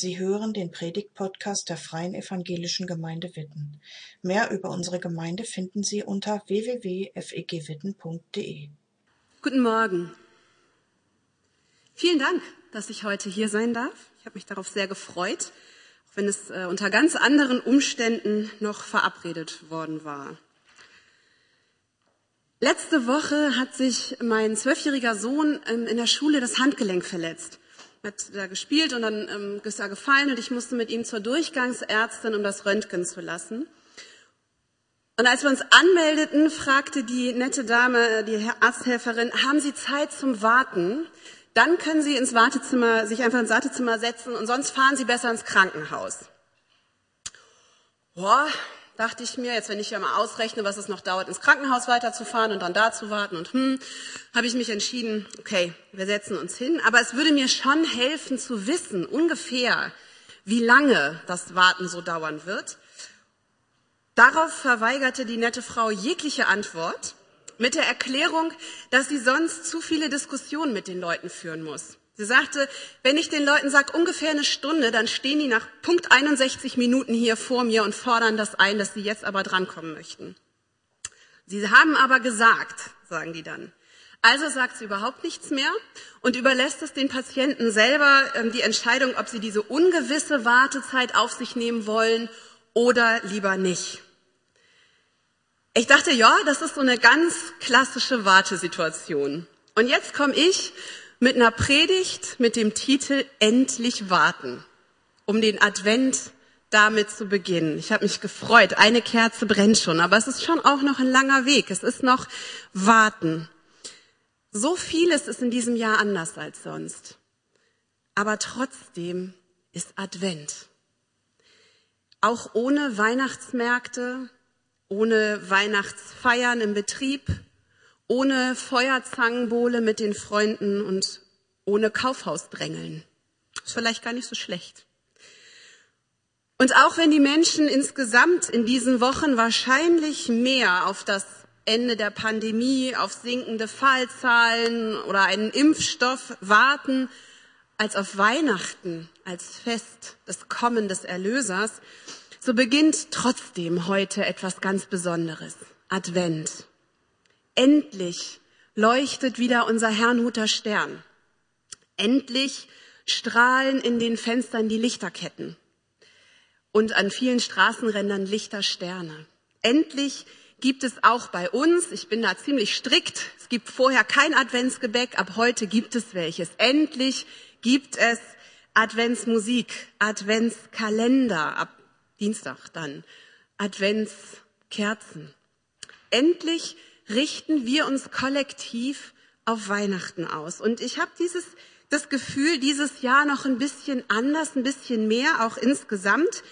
Sie hören den Predigt-Podcast der Freien Evangelischen Gemeinde Witten. Mehr über unsere Gemeinde finden Sie unter www.fegwitten.de. Guten Morgen. Vielen Dank, dass ich heute hier sein darf. Ich habe mich darauf sehr gefreut, auch wenn es äh, unter ganz anderen Umständen noch verabredet worden war. Letzte Woche hat sich mein zwölfjähriger Sohn ähm, in der Schule das Handgelenk verletzt hat da gespielt und dann ähm, ist er gefallen und ich musste mit ihm zur Durchgangsärztin, um das Röntgen zu lassen. Und als wir uns anmeldeten, fragte die nette Dame, die Arzthelferin, haben Sie Zeit zum Warten? Dann können Sie ins Wartezimmer, sich einfach ins Wartezimmer setzen und sonst fahren Sie besser ins Krankenhaus. Boah, dachte ich mir, jetzt wenn ich ja mal ausrechne, was es noch dauert, ins Krankenhaus weiterzufahren und dann da zu warten und hm, habe ich mich entschieden, okay, wir setzen uns hin. Aber es würde mir schon helfen zu wissen, ungefähr, wie lange das Warten so dauern wird. Darauf verweigerte die nette Frau jegliche Antwort mit der Erklärung, dass sie sonst zu viele Diskussionen mit den Leuten führen muss. Sie sagte, wenn ich den Leuten sage, ungefähr eine Stunde, dann stehen die nach Punkt 61 Minuten hier vor mir und fordern das ein, dass sie jetzt aber drankommen möchten. Sie haben aber gesagt, sagen die dann. Also sagt sie überhaupt nichts mehr und überlässt es den Patienten selber ähm, die Entscheidung, ob sie diese ungewisse Wartezeit auf sich nehmen wollen oder lieber nicht. Ich dachte, ja, das ist so eine ganz klassische Wartesituation. Und jetzt komme ich mit einer Predigt mit dem Titel Endlich warten, um den Advent damit zu beginnen. Ich habe mich gefreut. Eine Kerze brennt schon, aber es ist schon auch noch ein langer Weg. Es ist noch Warten. So vieles ist in diesem Jahr anders als sonst. Aber trotzdem ist Advent. Auch ohne Weihnachtsmärkte, ohne Weihnachtsfeiern im Betrieb, ohne Feuerzangenbowle mit den Freunden und ohne Kaufhausdrängeln. Ist vielleicht gar nicht so schlecht. Und auch wenn die Menschen insgesamt in diesen Wochen wahrscheinlich mehr auf das Ende der Pandemie, auf sinkende Fallzahlen oder einen Impfstoff warten, als auf Weihnachten, als Fest des Kommen des Erlösers, so beginnt trotzdem heute etwas ganz Besonderes. Advent. Endlich leuchtet wieder unser Herrnhuter Stern. Endlich strahlen in den Fenstern die Lichterketten und an vielen Straßenrändern Lichtersterne. Endlich gibt es auch bei uns, ich bin da ziemlich strikt, es gibt vorher kein Adventsgebäck, ab heute gibt es welches. Endlich gibt es Adventsmusik, Adventskalender, ab Dienstag dann, Adventskerzen. Endlich richten wir uns kollektiv auf Weihnachten aus. Und ich habe dieses das Gefühl, dieses Jahr noch ein bisschen anders, ein bisschen mehr, auch insgesamt,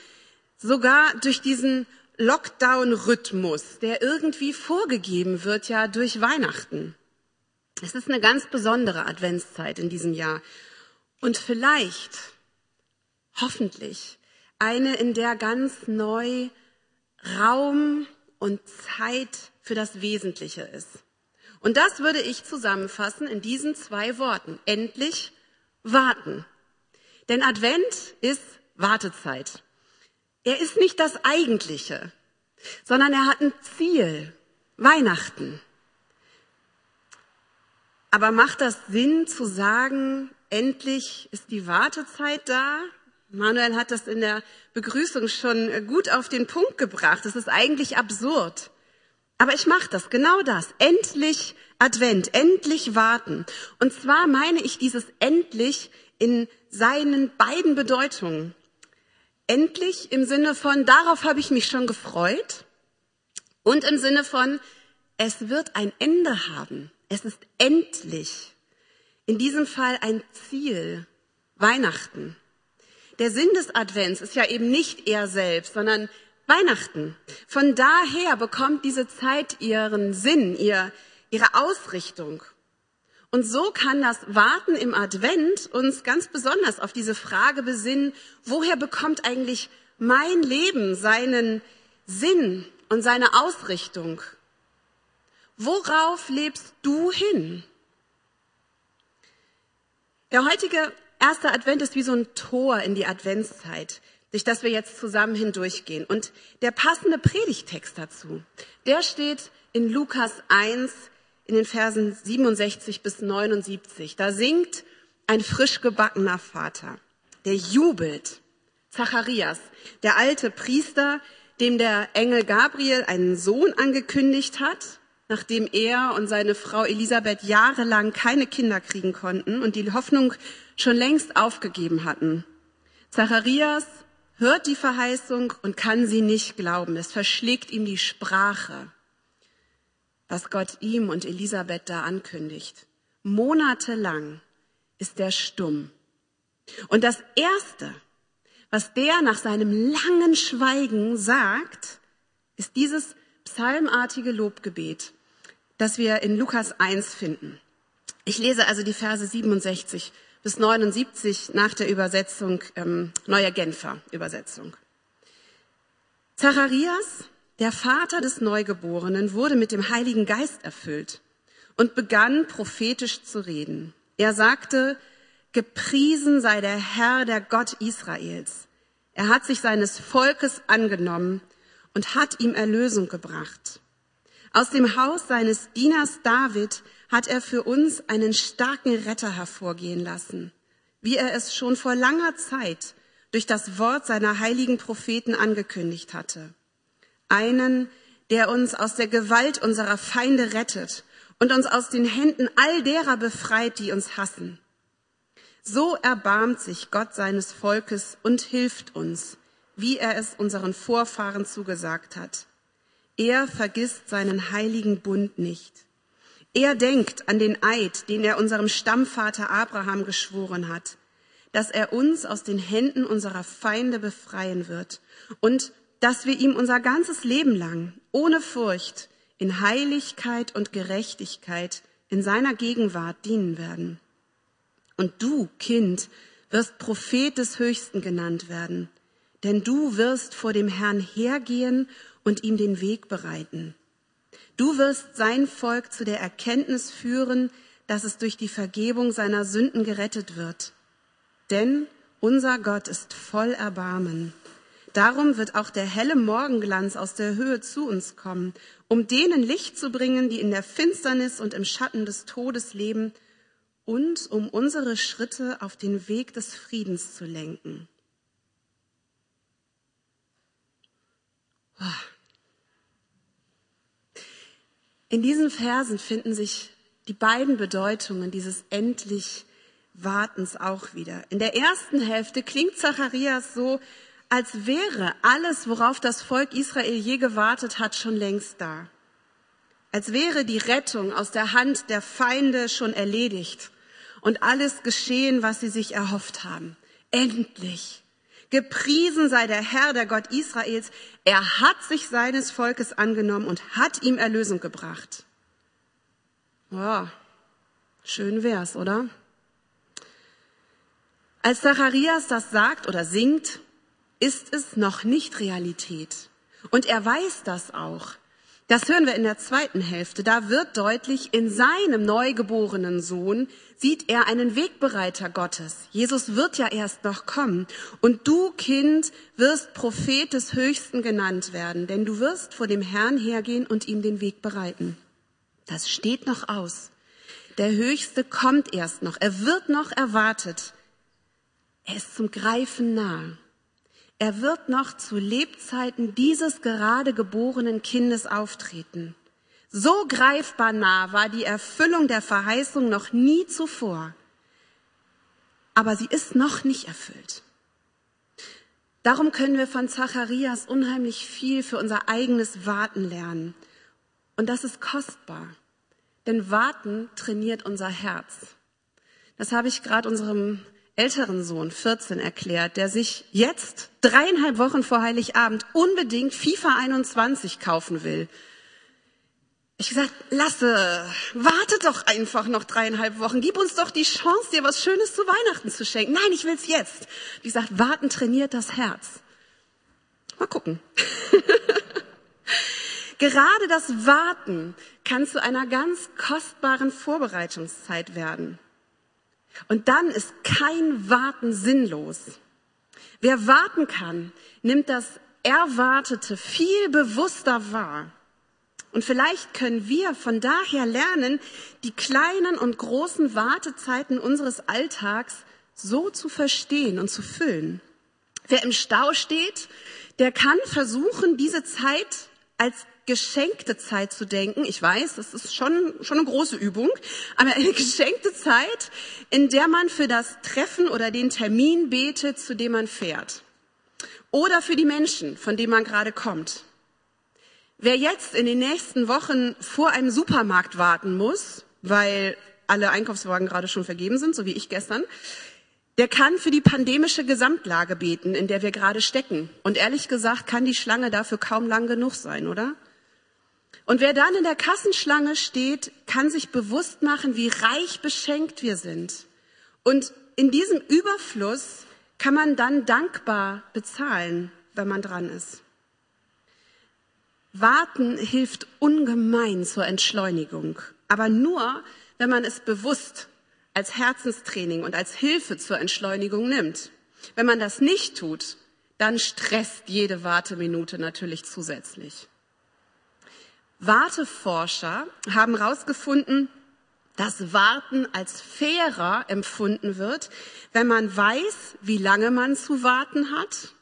sogar durch diesen Lockdown-Rhythmus, der irgendwie vorgegeben wird ja durch Weihnachten. Es ist eine ganz besondere Adventszeit in diesem Jahr. Und vielleicht, hoffentlich, eine, in der ganz neu Raum und Zeit für das Wesentliche ist. Und das würde ich zusammenfassen in diesen zwei Worten. Endlich warten. Denn Advent ist Wartezeit. Er ist nicht das Eigentliche, sondern er hat ein Ziel. Weihnachten. Aber macht das Sinn zu sagen, endlich ist die Wartezeit da? Manuel hat das in der Begrüßung schon gut auf den Punkt gebracht. Es ist eigentlich absurd. Aber ich mache das, genau das. Endlich Advent, endlich warten. Und zwar meine ich dieses endlich in seinen beiden Bedeutungen. Endlich im Sinne von, darauf habe ich mich schon gefreut. Und im Sinne von, es wird ein Ende haben. Es ist endlich. In diesem Fall ein Ziel. Weihnachten. Der Sinn des Advents ist ja eben nicht er selbst, sondern Weihnachten. Von daher bekommt diese Zeit ihren Sinn, ihr, ihre Ausrichtung. Und so kann das Warten im Advent uns ganz besonders auf diese Frage besinnen, woher bekommt eigentlich mein Leben seinen Sinn und seine Ausrichtung? Worauf lebst du hin? Der heutige erster Advent ist wie so ein Tor in die Adventszeit, durch das wir jetzt zusammen hindurchgehen. Und der passende Predigtext dazu, der steht in Lukas 1 in den Versen 67 bis 79. Da singt ein frisch gebackener Vater, der jubelt. Zacharias, der alte Priester, dem der Engel Gabriel einen Sohn angekündigt hat, nachdem er und seine Frau Elisabeth jahrelang keine Kinder kriegen konnten und die Hoffnung schon längst aufgegeben hatten. Zacharias hört die Verheißung und kann sie nicht glauben. Es verschlägt ihm die Sprache, was Gott ihm und Elisabeth da ankündigt. Monatelang ist er stumm. Und das Erste, was der nach seinem langen Schweigen sagt, ist dieses psalmartige Lobgebet, das wir in Lukas 1 finden. Ich lese also die Verse 67 bis 79 nach der Übersetzung, ähm, neuer Genfer Übersetzung. Zacharias, der Vater des Neugeborenen, wurde mit dem Heiligen Geist erfüllt und begann prophetisch zu reden. Er sagte, Gepriesen sei der Herr, der Gott Israels. Er hat sich seines Volkes angenommen und hat ihm Erlösung gebracht. Aus dem Haus seines Dieners David hat er für uns einen starken Retter hervorgehen lassen, wie er es schon vor langer Zeit durch das Wort seiner heiligen Propheten angekündigt hatte. Einen, der uns aus der Gewalt unserer Feinde rettet und uns aus den Händen all derer befreit, die uns hassen. So erbarmt sich Gott seines Volkes und hilft uns, wie er es unseren Vorfahren zugesagt hat. Er vergisst seinen heiligen Bund nicht. Er denkt an den Eid, den er unserem Stammvater Abraham geschworen hat, dass er uns aus den Händen unserer Feinde befreien wird und dass wir ihm unser ganzes Leben lang ohne Furcht in Heiligkeit und Gerechtigkeit in seiner Gegenwart dienen werden. Und du, Kind, wirst Prophet des Höchsten genannt werden, denn du wirst vor dem Herrn hergehen und ihm den Weg bereiten. Du wirst sein Volk zu der Erkenntnis führen, dass es durch die Vergebung seiner Sünden gerettet wird. Denn unser Gott ist voll Erbarmen. Darum wird auch der helle Morgenglanz aus der Höhe zu uns kommen, um denen Licht zu bringen, die in der Finsternis und im Schatten des Todes leben und um unsere Schritte auf den Weg des Friedens zu lenken. In diesen Versen finden sich die beiden Bedeutungen dieses endlich Wartens auch wieder. In der ersten Hälfte klingt Zacharias so, als wäre alles, worauf das Volk Israel je gewartet hat, schon längst da. Als wäre die Rettung aus der Hand der Feinde schon erledigt und alles geschehen, was sie sich erhofft haben. Endlich. Gepriesen sei der Herr, der Gott Israels. Er hat sich seines Volkes angenommen und hat ihm Erlösung gebracht. Wow, schön wär's, oder? Als Zacharias das sagt oder singt, ist es noch nicht Realität. Und er weiß das auch. Das hören wir in der zweiten Hälfte. Da wird deutlich, in seinem neugeborenen Sohn sieht er einen Wegbereiter Gottes. Jesus wird ja erst noch kommen. Und du, Kind, wirst Prophet des Höchsten genannt werden, denn du wirst vor dem Herrn hergehen und ihm den Weg bereiten. Das steht noch aus. Der Höchste kommt erst noch. Er wird noch erwartet. Er ist zum Greifen nahe. Er wird noch zu Lebzeiten dieses gerade geborenen Kindes auftreten. So greifbar nah war die Erfüllung der Verheißung noch nie zuvor. Aber sie ist noch nicht erfüllt. Darum können wir von Zacharias unheimlich viel für unser eigenes Warten lernen. Und das ist kostbar. Denn Warten trainiert unser Herz. Das habe ich gerade unserem älteren Sohn, 14, erklärt, der sich jetzt dreieinhalb Wochen vor Heiligabend unbedingt FIFA 21 kaufen will. Ich gesagt, Lasse, warte doch einfach noch dreieinhalb Wochen. Gib uns doch die Chance, dir was Schönes zu Weihnachten zu schenken. Nein, ich will's jetzt. Wie gesagt, warten trainiert das Herz. Mal gucken. Gerade das Warten kann zu einer ganz kostbaren Vorbereitungszeit werden. Und dann ist kein Warten sinnlos. Wer warten kann, nimmt das Erwartete viel bewusster wahr. Und vielleicht können wir von daher lernen, die kleinen und großen Wartezeiten unseres Alltags so zu verstehen und zu füllen. Wer im Stau steht, der kann versuchen, diese Zeit als geschenkte Zeit zu denken. Ich weiß, das ist schon, schon eine große Übung, aber eine geschenkte Zeit, in der man für das Treffen oder den Termin betet, zu dem man fährt. Oder für die Menschen, von denen man gerade kommt. Wer jetzt in den nächsten Wochen vor einem Supermarkt warten muss, weil alle Einkaufswagen gerade schon vergeben sind, so wie ich gestern, der kann für die pandemische Gesamtlage beten, in der wir gerade stecken. Und ehrlich gesagt kann die Schlange dafür kaum lang genug sein, oder? Und wer dann in der Kassenschlange steht, kann sich bewusst machen, wie reich beschenkt wir sind. Und in diesem Überfluss kann man dann dankbar bezahlen, wenn man dran ist. Warten hilft ungemein zur Entschleunigung, aber nur, wenn man es bewusst als Herzenstraining und als Hilfe zur Entschleunigung nimmt. Wenn man das nicht tut, dann stresst jede Warteminute natürlich zusätzlich. Warteforscher haben herausgefunden, dass Warten als fairer empfunden wird, wenn man weiß, wie lange man zu warten hat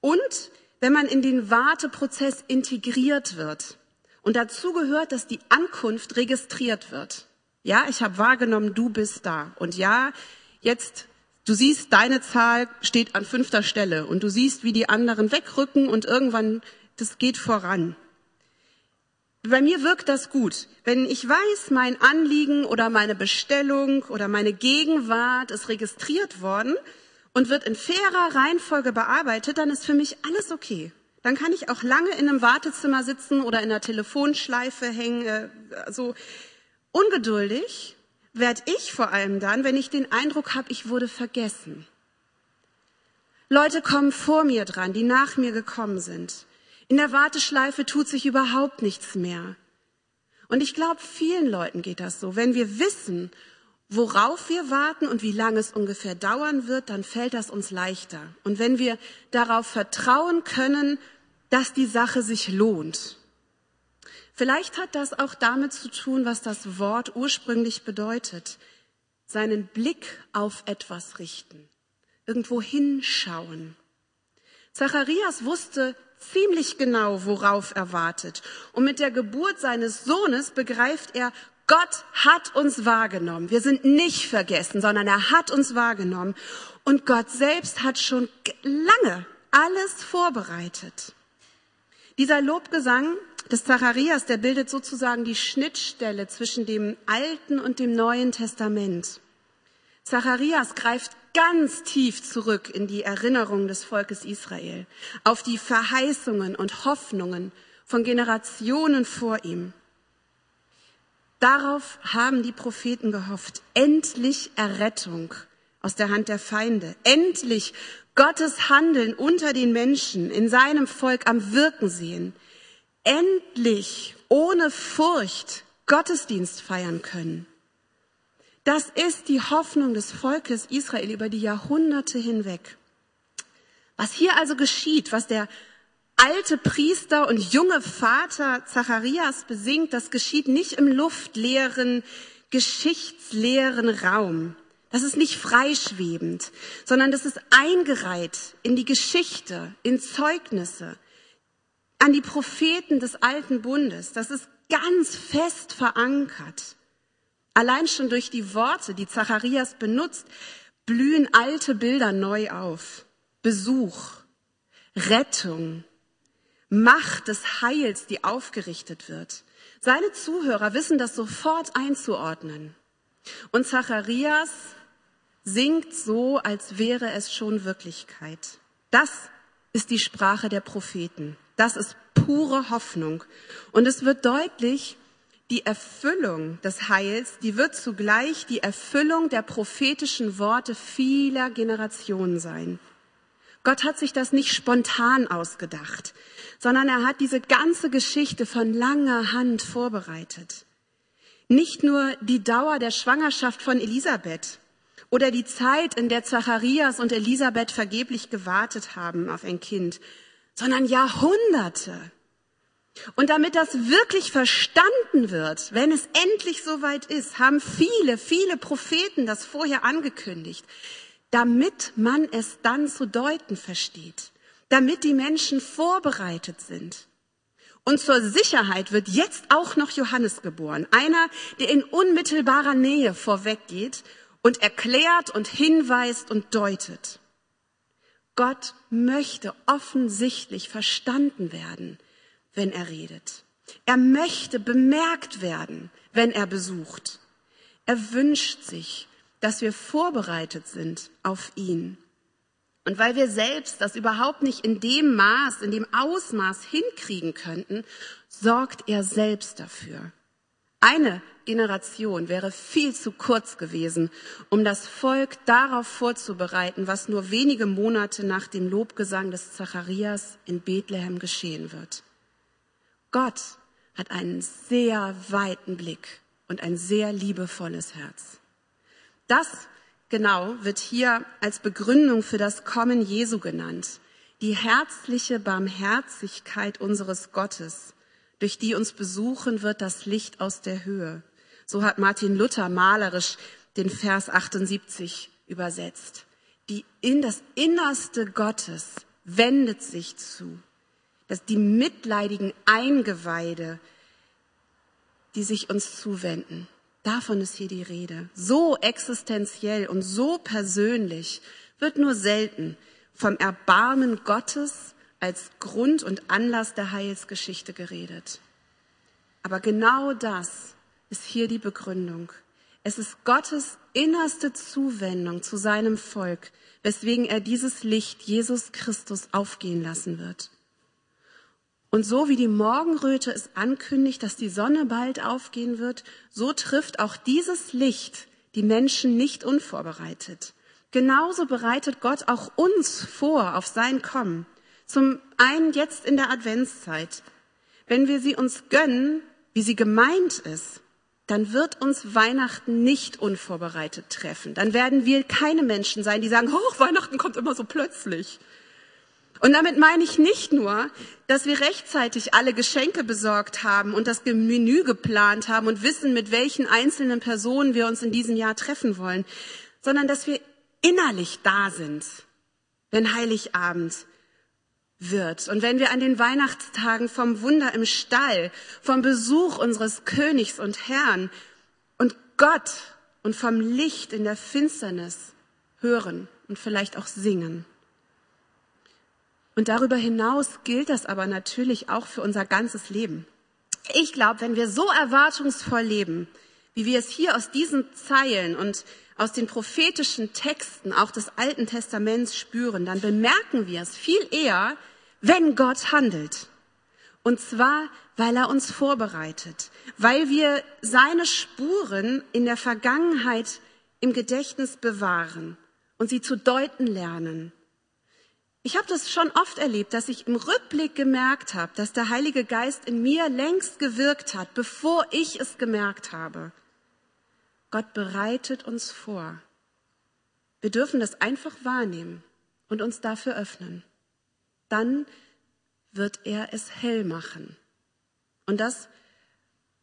und wenn man in den Warteprozess integriert wird. Und dazu gehört, dass die Ankunft registriert wird. Ja, ich habe wahrgenommen, du bist da. Und ja, jetzt, du siehst, deine Zahl steht an fünfter Stelle. Und du siehst, wie die anderen wegrücken und irgendwann, das geht voran. Bei mir wirkt das gut. Wenn ich weiß, mein Anliegen oder meine Bestellung oder meine Gegenwart ist registriert worden, und wird in fairer Reihenfolge bearbeitet, dann ist für mich alles okay. Dann kann ich auch lange in einem Wartezimmer sitzen oder in einer Telefonschleife hängen. Äh, so ungeduldig werde ich vor allem dann, wenn ich den Eindruck habe, ich wurde vergessen. Leute kommen vor mir dran, die nach mir gekommen sind. In der Warteschleife tut sich überhaupt nichts mehr. Und ich glaube, vielen Leuten geht das so. Wenn wir wissen, worauf wir warten und wie lange es ungefähr dauern wird, dann fällt das uns leichter. Und wenn wir darauf vertrauen können, dass die Sache sich lohnt. Vielleicht hat das auch damit zu tun, was das Wort ursprünglich bedeutet. Seinen Blick auf etwas richten. Irgendwo hinschauen. Zacharias wusste ziemlich genau, worauf er wartet. Und mit der Geburt seines Sohnes begreift er, Gott hat uns wahrgenommen. Wir sind nicht vergessen, sondern er hat uns wahrgenommen. Und Gott selbst hat schon lange alles vorbereitet. Dieser Lobgesang des Zacharias, der bildet sozusagen die Schnittstelle zwischen dem Alten und dem Neuen Testament. Zacharias greift ganz tief zurück in die Erinnerung des Volkes Israel, auf die Verheißungen und Hoffnungen von Generationen vor ihm. Darauf haben die Propheten gehofft. Endlich Errettung aus der Hand der Feinde. Endlich Gottes Handeln unter den Menschen, in seinem Volk am Wirken sehen. Endlich ohne Furcht Gottesdienst feiern können. Das ist die Hoffnung des Volkes Israel über die Jahrhunderte hinweg. Was hier also geschieht, was der alte Priester und junge Vater Zacharias besingt, das geschieht nicht im luftleeren, geschichtsleeren Raum. Das ist nicht freischwebend, sondern das ist eingereiht in die Geschichte, in Zeugnisse, an die Propheten des alten Bundes. Das ist ganz fest verankert. Allein schon durch die Worte, die Zacharias benutzt, blühen alte Bilder neu auf. Besuch, Rettung, Macht des Heils, die aufgerichtet wird. Seine Zuhörer wissen das sofort einzuordnen. Und Zacharias singt so, als wäre es schon Wirklichkeit. Das ist die Sprache der Propheten. Das ist pure Hoffnung. Und es wird deutlich, die Erfüllung des Heils, die wird zugleich die Erfüllung der prophetischen Worte vieler Generationen sein. Gott hat sich das nicht spontan ausgedacht sondern er hat diese ganze Geschichte von langer Hand vorbereitet. Nicht nur die Dauer der Schwangerschaft von Elisabeth oder die Zeit, in der Zacharias und Elisabeth vergeblich gewartet haben auf ein Kind, sondern Jahrhunderte. Und damit das wirklich verstanden wird, wenn es endlich soweit ist, haben viele, viele Propheten das vorher angekündigt, damit man es dann zu deuten versteht, damit die Menschen vorbereitet sind. Und zur Sicherheit wird jetzt auch noch Johannes geboren, einer, der in unmittelbarer Nähe vorweggeht und erklärt und hinweist und deutet. Gott möchte offensichtlich verstanden werden, wenn er redet. Er möchte bemerkt werden, wenn er besucht. Er wünscht sich, dass wir vorbereitet sind auf ihn. Und weil wir selbst das überhaupt nicht in dem Maß, in dem Ausmaß hinkriegen könnten, sorgt er selbst dafür. Eine Generation wäre viel zu kurz gewesen, um das Volk darauf vorzubereiten, was nur wenige Monate nach dem Lobgesang des Zacharias in Bethlehem geschehen wird. Gott hat einen sehr weiten Blick und ein sehr liebevolles Herz. Das genau wird hier als Begründung für das Kommen Jesu genannt. Die herzliche Barmherzigkeit unseres Gottes, durch die uns besuchen wird das Licht aus der Höhe. So hat Martin Luther malerisch den Vers 78 übersetzt. Die in das Innerste Gottes wendet sich zu, dass die mitleidigen Eingeweide, die sich uns zuwenden. Davon ist hier die Rede. So existenziell und so persönlich wird nur selten vom Erbarmen Gottes als Grund und Anlass der Heilsgeschichte geredet. Aber genau das ist hier die Begründung. Es ist Gottes innerste Zuwendung zu seinem Volk, weswegen er dieses Licht Jesus Christus aufgehen lassen wird. Und so wie die Morgenröte es ankündigt, dass die Sonne bald aufgehen wird, so trifft auch dieses Licht die Menschen nicht unvorbereitet. Genauso bereitet Gott auch uns vor auf sein Kommen. Zum einen jetzt in der Adventszeit. Wenn wir sie uns gönnen, wie sie gemeint ist, dann wird uns Weihnachten nicht unvorbereitet treffen. Dann werden wir keine Menschen sein, die sagen, oh, Weihnachten kommt immer so plötzlich. Und damit meine ich nicht nur, dass wir rechtzeitig alle Geschenke besorgt haben und das Menü geplant haben und wissen, mit welchen einzelnen Personen wir uns in diesem Jahr treffen wollen, sondern dass wir innerlich da sind, wenn Heiligabend wird. Und wenn wir an den Weihnachtstagen vom Wunder im Stall, vom Besuch unseres Königs und Herrn und Gott und vom Licht in der Finsternis hören und vielleicht auch singen. Und darüber hinaus gilt das aber natürlich auch für unser ganzes Leben. Ich glaube, wenn wir so erwartungsvoll leben, wie wir es hier aus diesen Zeilen und aus den prophetischen Texten auch des Alten Testaments spüren, dann bemerken wir es viel eher, wenn Gott handelt. Und zwar, weil er uns vorbereitet, weil wir seine Spuren in der Vergangenheit im Gedächtnis bewahren und sie zu deuten lernen. Ich habe das schon oft erlebt, dass ich im Rückblick gemerkt habe, dass der Heilige Geist in mir längst gewirkt hat, bevor ich es gemerkt habe. Gott bereitet uns vor. Wir dürfen das einfach wahrnehmen und uns dafür öffnen dann wird er es hell machen. Und das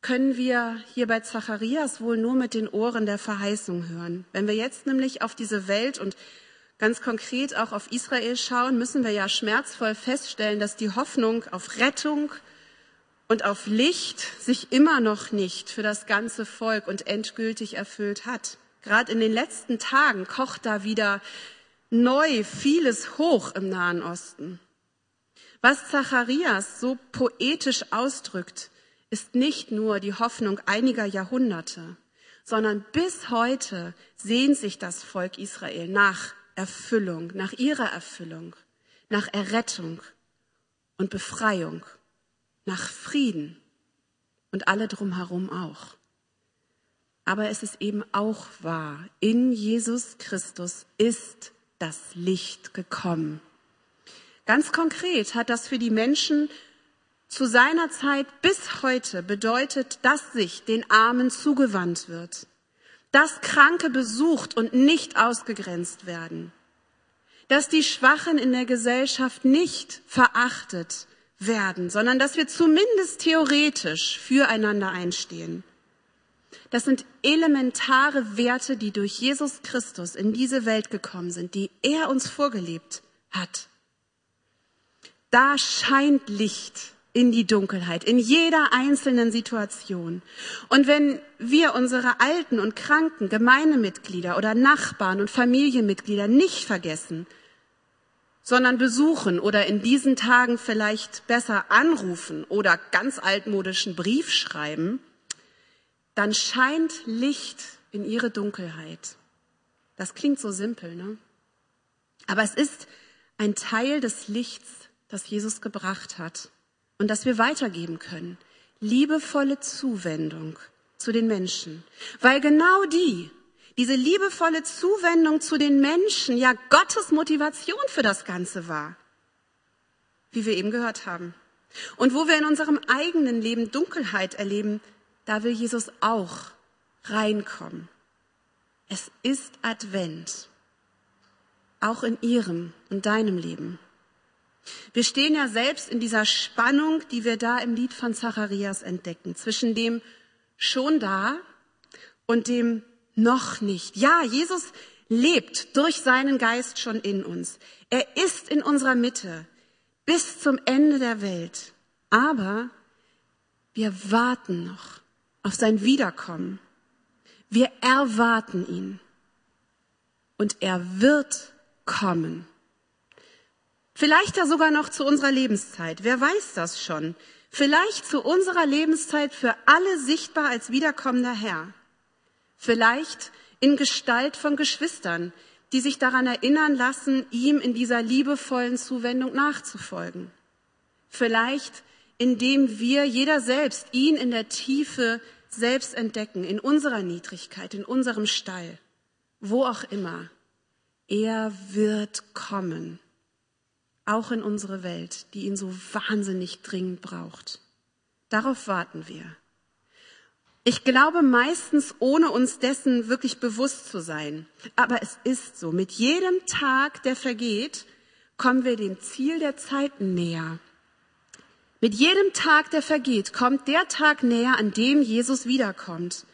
können wir hier bei Zacharias wohl nur mit den Ohren der Verheißung hören. Wenn wir jetzt nämlich auf diese Welt und ganz konkret auch auf Israel schauen, müssen wir ja schmerzvoll feststellen, dass die Hoffnung auf Rettung und auf Licht sich immer noch nicht für das ganze Volk und endgültig erfüllt hat. Gerade in den letzten Tagen kocht da wieder neu vieles hoch im Nahen Osten. Was Zacharias so poetisch ausdrückt, ist nicht nur die Hoffnung einiger Jahrhunderte, sondern bis heute sehnt sich das Volk Israel nach Erfüllung, nach ihrer Erfüllung, nach Errettung und Befreiung, nach Frieden und alle drumherum auch. Aber es ist eben auch wahr, in Jesus Christus ist das Licht gekommen. Ganz konkret hat das für die Menschen zu seiner Zeit bis heute bedeutet, dass sich den Armen zugewandt wird, dass Kranke besucht und nicht ausgegrenzt werden, dass die Schwachen in der Gesellschaft nicht verachtet werden, sondern dass wir zumindest theoretisch füreinander einstehen. Das sind elementare Werte, die durch Jesus Christus in diese Welt gekommen sind, die er uns vorgelebt hat. Da scheint Licht in die Dunkelheit, in jeder einzelnen Situation. Und wenn wir unsere alten und kranken Gemeindemitglieder oder Nachbarn und Familienmitglieder nicht vergessen, sondern besuchen oder in diesen Tagen vielleicht besser anrufen oder ganz altmodischen Brief schreiben, dann scheint Licht in ihre Dunkelheit. Das klingt so simpel, ne? Aber es ist ein Teil des Lichts, das Jesus gebracht hat und das wir weitergeben können. Liebevolle Zuwendung zu den Menschen. Weil genau die, diese liebevolle Zuwendung zu den Menschen ja Gottes Motivation für das Ganze war. Wie wir eben gehört haben. Und wo wir in unserem eigenen Leben Dunkelheit erleben, da will Jesus auch reinkommen. Es ist Advent. Auch in ihrem und deinem Leben. Wir stehen ja selbst in dieser Spannung, die wir da im Lied von Zacharias entdecken, zwischen dem schon da und dem noch nicht. Ja, Jesus lebt durch seinen Geist schon in uns. Er ist in unserer Mitte bis zum Ende der Welt. Aber wir warten noch auf sein Wiederkommen. Wir erwarten ihn. Und er wird kommen. Vielleicht ja sogar noch zu unserer Lebenszeit. Wer weiß das schon? Vielleicht zu unserer Lebenszeit für alle sichtbar als wiederkommender Herr. Vielleicht in Gestalt von Geschwistern, die sich daran erinnern lassen, ihm in dieser liebevollen Zuwendung nachzufolgen. Vielleicht indem wir jeder selbst ihn in der Tiefe selbst entdecken, in unserer Niedrigkeit, in unserem Stall, wo auch immer. Er wird kommen auch in unsere Welt, die ihn so wahnsinnig dringend braucht. Darauf warten wir. Ich glaube meistens, ohne uns dessen wirklich bewusst zu sein. Aber es ist so. Mit jedem Tag, der vergeht, kommen wir dem Ziel der Zeiten näher. Mit jedem Tag, der vergeht, kommt der Tag näher, an dem Jesus wiederkommt.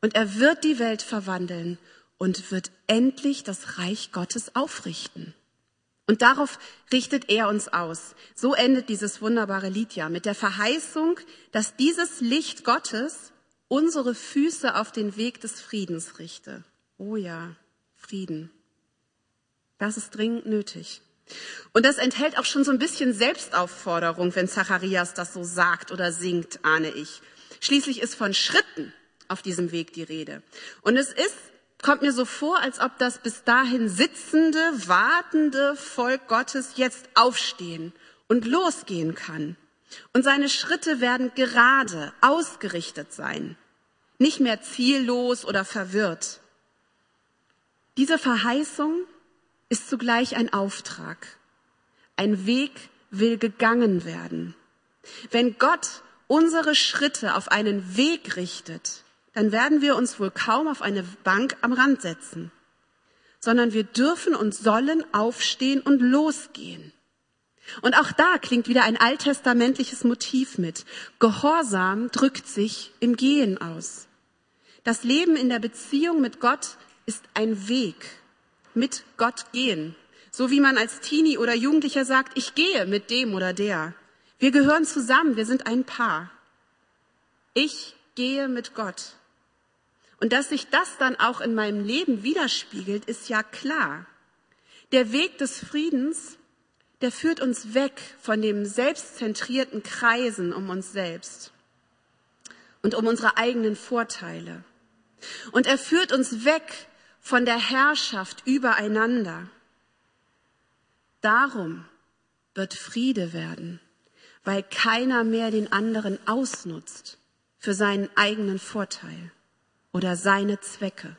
Und er wird die Welt verwandeln und wird endlich das Reich Gottes aufrichten. Und darauf richtet er uns aus. So endet dieses wunderbare Lied ja mit der Verheißung, dass dieses Licht Gottes unsere Füße auf den Weg des Friedens richte. Oh ja, Frieden. Das ist dringend nötig. Und das enthält auch schon so ein bisschen Selbstaufforderung, wenn Zacharias das so sagt oder singt, ahne ich. Schließlich ist von Schritten auf diesem Weg die Rede. Und es ist kommt mir so vor, als ob das bis dahin sitzende, wartende Volk Gottes jetzt aufstehen und losgehen kann. Und seine Schritte werden gerade, ausgerichtet sein, nicht mehr ziellos oder verwirrt. Diese Verheißung ist zugleich ein Auftrag. Ein Weg will gegangen werden. Wenn Gott unsere Schritte auf einen Weg richtet, dann werden wir uns wohl kaum auf eine Bank am Rand setzen, sondern wir dürfen und sollen aufstehen und losgehen. Und auch da klingt wieder ein alttestamentliches Motiv mit. Gehorsam drückt sich im Gehen aus. Das Leben in der Beziehung mit Gott ist ein Weg. Mit Gott gehen. So wie man als Teenie oder Jugendlicher sagt, ich gehe mit dem oder der. Wir gehören zusammen, wir sind ein Paar. Ich gehe mit Gott. Und dass sich das dann auch in meinem Leben widerspiegelt, ist ja klar. Der Weg des Friedens, der führt uns weg von dem selbstzentrierten Kreisen um uns selbst und um unsere eigenen Vorteile. Und er führt uns weg von der Herrschaft übereinander. Darum wird Friede werden, weil keiner mehr den anderen ausnutzt für seinen eigenen Vorteil oder seine Zwecke.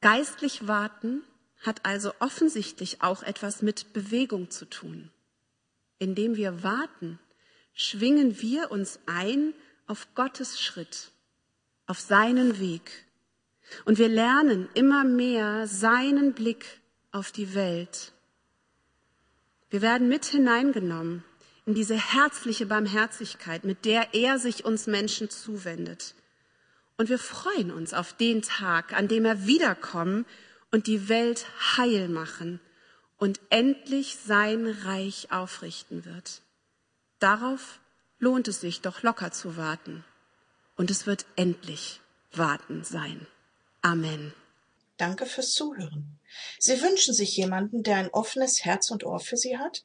Geistlich warten hat also offensichtlich auch etwas mit Bewegung zu tun. Indem wir warten, schwingen wir uns ein auf Gottes Schritt. auf seinen Weg. Und wir lernen immer mehr seinen Blick auf die Welt. Wir werden mit hineingenommen in diese herzliche Barmherzigkeit, mit der er sich uns Menschen zuwendet. Und wir freuen uns auf den Tag, an dem er wiederkommen und die Welt heil machen und endlich sein Reich aufrichten wird. Darauf lohnt es sich doch locker zu warten. Und es wird endlich warten sein. Amen. Danke fürs Zuhören. Sie wünschen sich jemanden, der ein offenes Herz und Ohr für Sie hat?